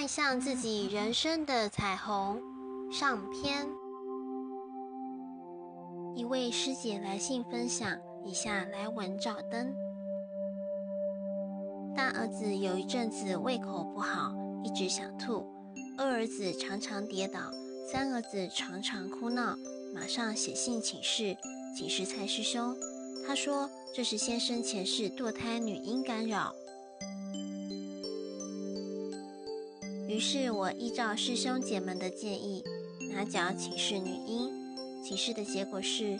迈向自己人生的彩虹上篇。一位师姐来信分享，以下来文照登。大儿子有一阵子胃口不好，一直想吐；二儿子常常跌倒；三儿子常常哭闹，马上写信请示，请示蔡师兄。他说这是先生前世堕胎女婴干扰。于是我依照师兄姐们的建议，拿脚请示女婴。请示的结果是，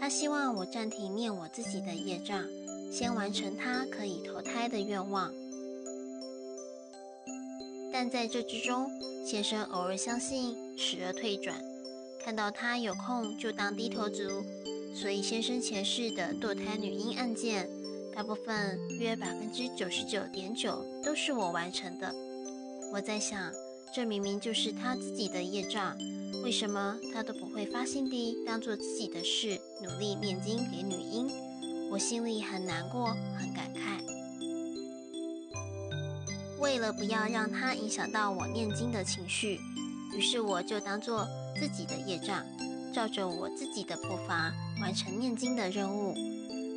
他希望我暂停念我自己的业障，先完成他可以投胎的愿望。但在这之中，先生偶尔相信，时而退转，看到他有空就当低头族，所以先生前世的堕胎女婴案件，大部分约百分之九十九点九都是我完成的。我在想，这明明就是他自己的业障，为什么他都不会发心地当做自己的事，努力念经给女婴？我心里很难过，很感慨。为了不要让他影响到我念经的情绪，于是我就当做自己的业障，照着我自己的步伐完成念经的任务。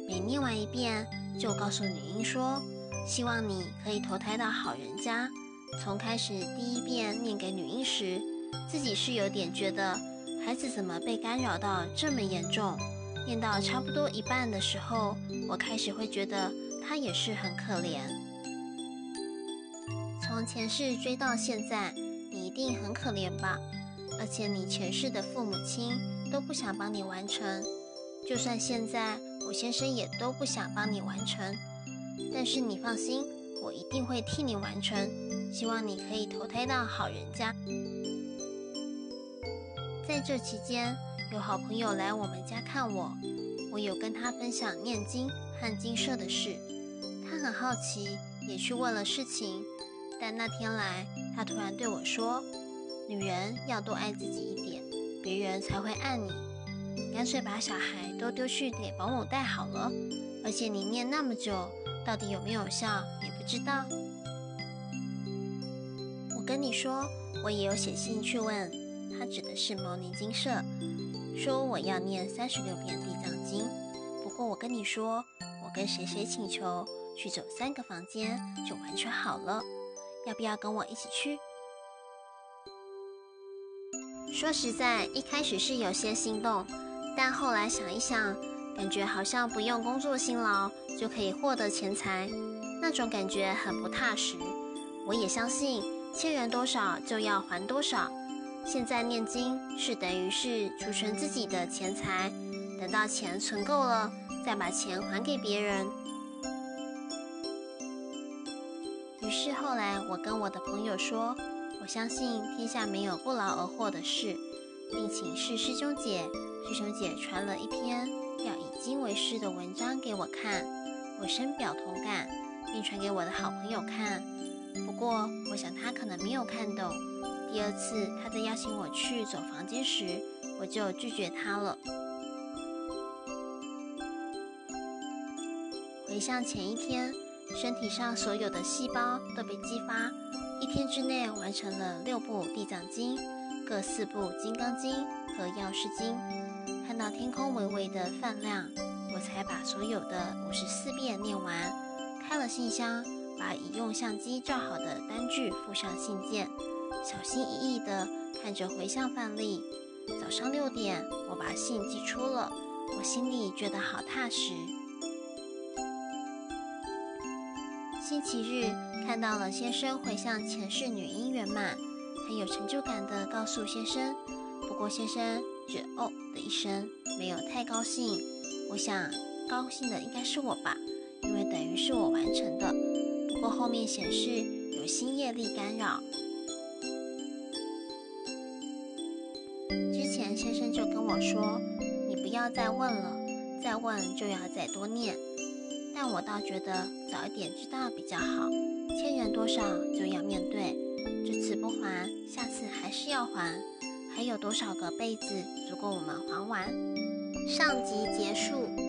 每念完一遍，就告诉女婴说：“希望你可以投胎到好人家。”从开始第一遍念给女婴时，自己是有点觉得孩子怎么被干扰到这么严重。念到差不多一半的时候，我开始会觉得她也是很可怜。从前世追到现在，你一定很可怜吧？而且你前世的父母亲都不想帮你完成，就算现在我先生也都不想帮你完成。但是你放心，我一定会替你完成。希望你可以投胎到好人家。在这期间，有好朋友来我们家看我，我有跟他分享念经和金舍的事，他很好奇，也去问了事情。但那天来，他突然对我说：“女人要多爱自己一点，别人才会爱你。你干脆把小孩都丢去给保姆带好了。而且你念那么久，到底有没有效也不知道。”我跟你说，我也有写信去问，他指的是牟尼精舍，说我要念三十六遍地藏经。不过我跟你说，我跟谁谁请求去走三个房间就完全好了，要不要跟我一起去？说实在，一开始是有些心动，但后来想一想，感觉好像不用工作辛劳就可以获得钱财，那种感觉很不踏实。我也相信。欠人多少就要还多少。现在念经是等于是储存自己的钱财，等到钱存够了，再把钱还给别人。于是后来我跟我的朋友说，我相信天下没有不劳而获的事，并请示师兄姐。师兄姐传了一篇要以经为师的文章给我看，我深表同感，并传给我的好朋友看。不过，我想他可能没有看懂。第二次他在邀请我去走房间时，我就拒绝他了。回想前一天，身体上所有的细胞都被激发，一天之内完成了六部地藏经、各四部金刚经和药师经。看到天空微微的泛亮，我才把所有的五十四遍念完，开了信箱。把已用相机照好的单据附上信件，小心翼翼地看着回向范例。早上六点，我把信寄出了，我心里觉得好踏实。星期日看到了先生回向前世女婴圆满，很有成就感地告诉先生。不过先生只哦的一声，没有太高兴。我想高兴的应该是我吧，因为等于是我完成的。不过后面显示有新业力干扰。之前先生就跟我说：“你不要再问了，再问就要再多念。”但我倒觉得早一点知道比较好。欠人多少就要面对，这次不还，下次还是要还。还有多少个辈子足够我们还完？上集结束。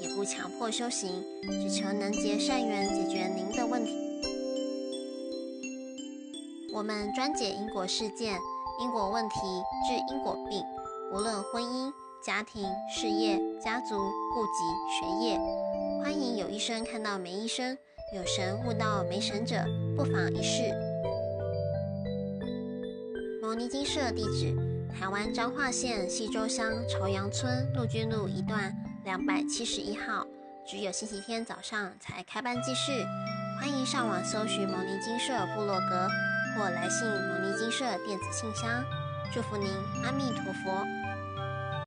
也不强迫修行，只求能结善缘，解决您的问题。我们专解因果事件、因果问题，治因果病。无论婚姻、家庭、事业、家族、户籍、学业，欢迎有医生看到没医生，有神悟到没神者，不妨一试。摩尼金舍地址：台湾彰化县溪州乡朝阳村陆军路一段两百七十一号，只有星期天早上才开班继续，欢迎上网搜寻牟尼金社部落格。或来信牟尼金社电子信箱，祝福您，阿弥陀佛